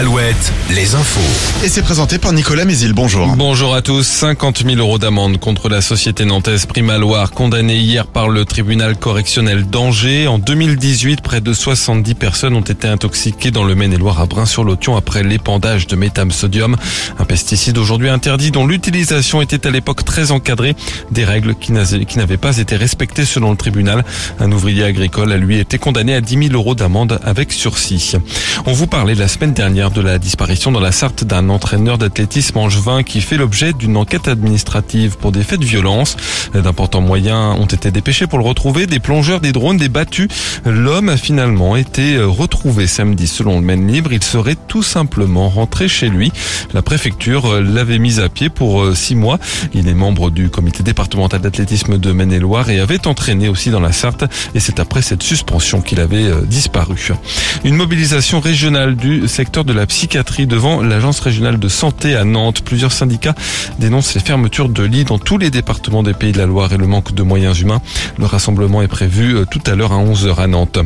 Alouette, les infos. Et c'est présenté par Nicolas Mézil. Bonjour. Bonjour à tous. 50 000 euros d'amende contre la société nantaise Primaloire, condamnée hier par le tribunal correctionnel d'Angers. En 2018, près de 70 personnes ont été intoxiquées dans le Maine-et-Loire à Brin-sur-Lotion après l'épandage de métam-sodium, un pesticide aujourd'hui interdit dont l'utilisation était à l'époque très encadrée, des règles qui n'avaient pas été respectées selon le tribunal. Un ouvrier agricole a lui été condamné à 10 000 euros d'amende avec sursis. On vous parlait la semaine dernière de la disparition dans la Sarthe d'un entraîneur d'athlétisme angevin qui fait l'objet d'une enquête administrative pour des faits de violence. D'importants moyens ont été dépêchés pour le retrouver, des plongeurs, des drones, des battus. L'homme a finalement été retrouvé samedi selon le Maine Libre. Il serait tout simplement rentré chez lui. La préfecture l'avait mis à pied pour six mois. Il est membre du comité départemental d'athlétisme de Maine-et-Loire et avait entraîné aussi dans la Sarthe. Et c'est après cette suspension qu'il avait disparu. Une mobilisation régionale du secteur de la psychiatrie devant l'agence régionale de santé à Nantes. Plusieurs syndicats dénoncent les fermetures de lits dans tous les départements des Pays de la Loire et le manque de moyens humains. Le rassemblement est prévu euh, tout à l'heure à 11h à Nantes.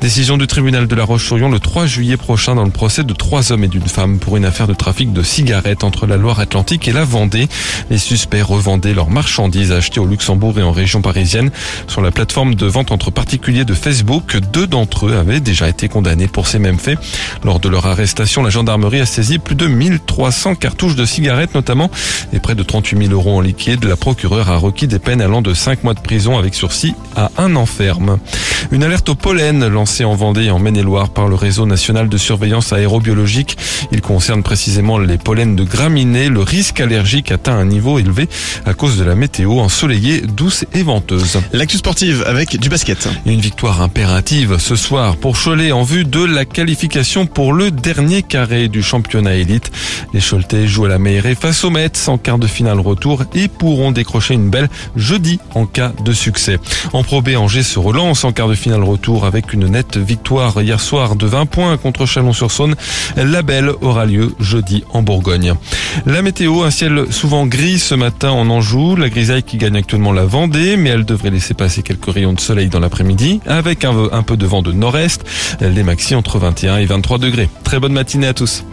Décision du tribunal de la Roche-sur-Yon le 3 juillet prochain dans le procès de trois hommes et d'une femme pour une affaire de trafic de cigarettes entre la Loire-Atlantique et la Vendée. Les suspects revendaient leurs marchandises achetées au Luxembourg et en région parisienne sur la plateforme de vente entre particuliers de Facebook. Deux d'entre eux avaient déjà été condamnés pour ces mêmes faits. Lors de leur arrestation, la gendarmerie a saisi plus de 1300 cartouches de cigarettes notamment et près de 38 000 euros en liquide. La procureure a requis des peines allant de 5 mois de prison avec sursis à un an ferme. Une alerte au pollen lancée en Vendée et en Maine-et-Loire par le réseau national de surveillance aérobiologique. Il concerne précisément les pollens de graminées. Le risque allergique atteint un niveau élevé à cause de la météo ensoleillée, douce et venteuse. L'actu sportive avec du basket. Une victoire impérative ce soir pour Cholet en vue de la qualification pour le dernier carré du championnat élite. Les Choletais jouent à la Meilleray face au Metz en quart de finale retour et pourront décrocher une belle jeudi en cas de succès. En Pro B, Angers se relance en quart de finale retour avec une nette victoire hier soir de 20 points contre Chalon-sur-Saône. La belle aura lieu jeudi en Bourgogne. La météo, un ciel souvent gris ce matin en Anjou, la grisaille qui gagne actuellement la Vendée, mais elle devrait laisser passer quelques rayons de soleil dans l'après-midi avec un, un peu de vent de nord-est. Les maxi entre 21 et 23 degrés. Très bonne à tous.